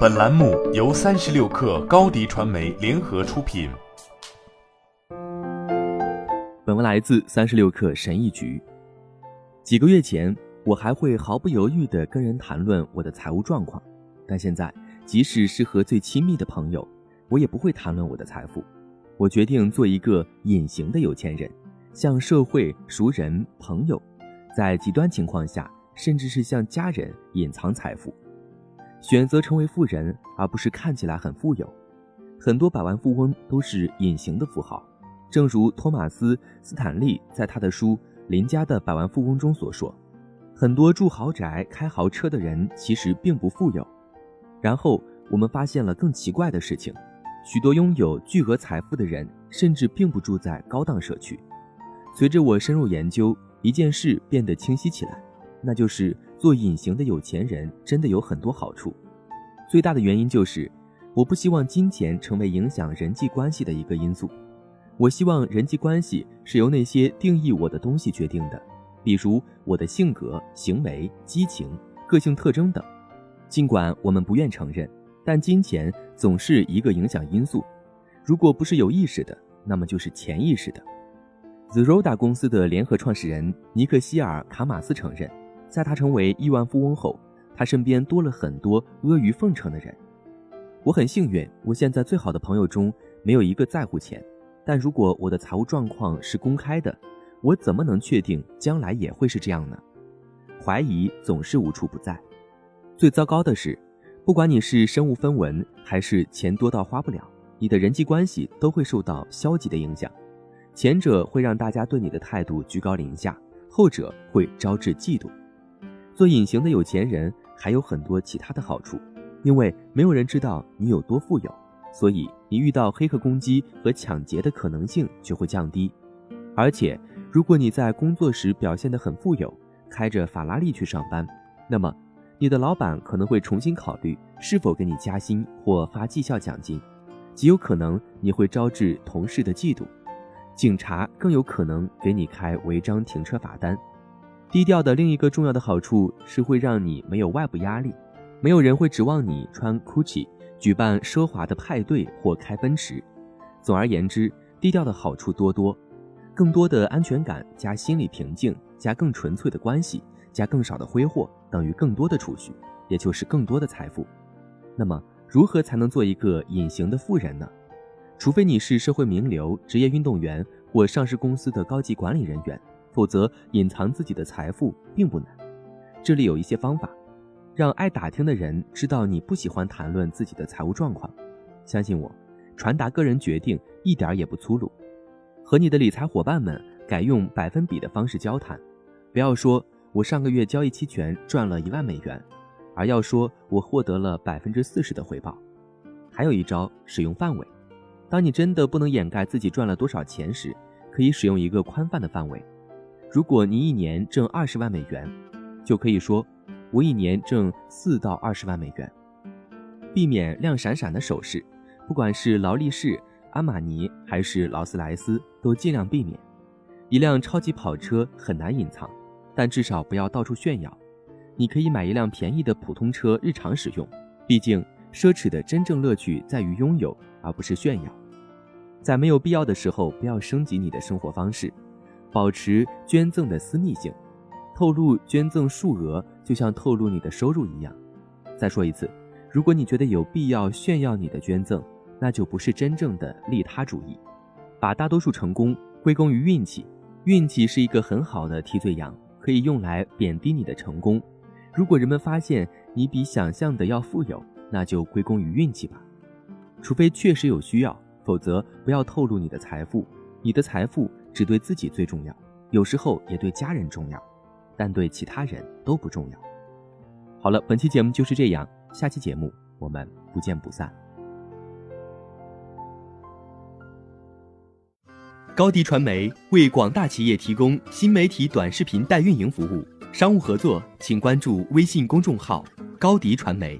本栏目由三十六氪高低传媒联合出品。本文来自三十六氪神译局。几个月前，我还会毫不犹豫地跟人谈论我的财务状况，但现在，即使是和最亲密的朋友，我也不会谈论我的财富。我决定做一个隐形的有钱人，向社会、熟人、朋友，在极端情况下，甚至是向家人隐藏财富，选择成为富人，而不是看起来很富有。很多百万富翁都是隐形的富豪，正如托马斯·斯坦利在他的书《邻家的百万富翁》中所说：“很多住豪宅、开豪车的人其实并不富有。”然后我们发现了更奇怪的事情。许多拥有巨额财富的人，甚至并不住在高档社区。随着我深入研究，一件事变得清晰起来，那就是做隐形的有钱人真的有很多好处。最大的原因就是，我不希望金钱成为影响人际关系的一个因素。我希望人际关系是由那些定义我的东西决定的，比如我的性格、行为、激情、个性特征等。尽管我们不愿承认。但金钱总是一个影响因素，如果不是有意识的，那么就是潜意识的。Zeroda 公司的联合创始人尼克希尔·卡马斯承认，在他成为亿万富翁后，他身边多了很多阿谀奉承的人。我很幸运，我现在最好的朋友中没有一个在乎钱。但如果我的财务状况是公开的，我怎么能确定将来也会是这样呢？怀疑总是无处不在。最糟糕的是。不管你是身无分文，还是钱多到花不了，你的人际关系都会受到消极的影响。前者会让大家对你的态度居高临下，后者会招致嫉妒。做隐形的有钱人还有很多其他的好处，因为没有人知道你有多富有，所以你遇到黑客攻击和抢劫的可能性就会降低。而且，如果你在工作时表现得很富有，开着法拉利去上班，那么。你的老板可能会重新考虑是否给你加薪或发绩效奖金，极有可能你会招致同事的嫉妒，警察更有可能给你开违章停车罚单。低调的另一个重要的好处是会让你没有外部压力，没有人会指望你穿 Gucci 举办奢华的派对或开奔驰。总而言之，低调的好处多多，更多的安全感加心理平静加更纯粹的关系。加更少的挥霍等于更多的储蓄，也就是更多的财富。那么，如何才能做一个隐形的富人呢？除非你是社会名流、职业运动员或上市公司的高级管理人员，否则隐藏自己的财富并不难。这里有一些方法，让爱打听的人知道你不喜欢谈论自己的财务状况。相信我，传达个人决定一点也不粗鲁。和你的理财伙伴们改用百分比的方式交谈，不要说。我上个月交易期权赚了一万美元，而要说我获得了百分之四十的回报。还有一招，使用范围。当你真的不能掩盖自己赚了多少钱时，可以使用一个宽泛的范围。如果你一年挣二十万美元，就可以说我一年挣四到二十万美元。避免亮闪闪的首饰，不管是劳力士、阿玛尼还是劳斯莱斯，都尽量避免。一辆超级跑车很难隐藏。但至少不要到处炫耀。你可以买一辆便宜的普通车日常使用，毕竟奢侈的真正乐趣在于拥有，而不是炫耀。在没有必要的时候，不要升级你的生活方式，保持捐赠的私密性。透露捐赠数额，就像透露你的收入一样。再说一次，如果你觉得有必要炫耀你的捐赠，那就不是真正的利他主义。把大多数成功归功于运气，运气是一个很好的替罪羊。可以用来贬低你的成功。如果人们发现你比想象的要富有，那就归功于运气吧。除非确实有需要，否则不要透露你的财富。你的财富只对自己最重要，有时候也对家人重要，但对其他人都不重要。好了，本期节目就是这样，下期节目我们不见不散。高迪传媒为广大企业提供新媒体短视频代运营服务，商务合作请关注微信公众号“高迪传媒”。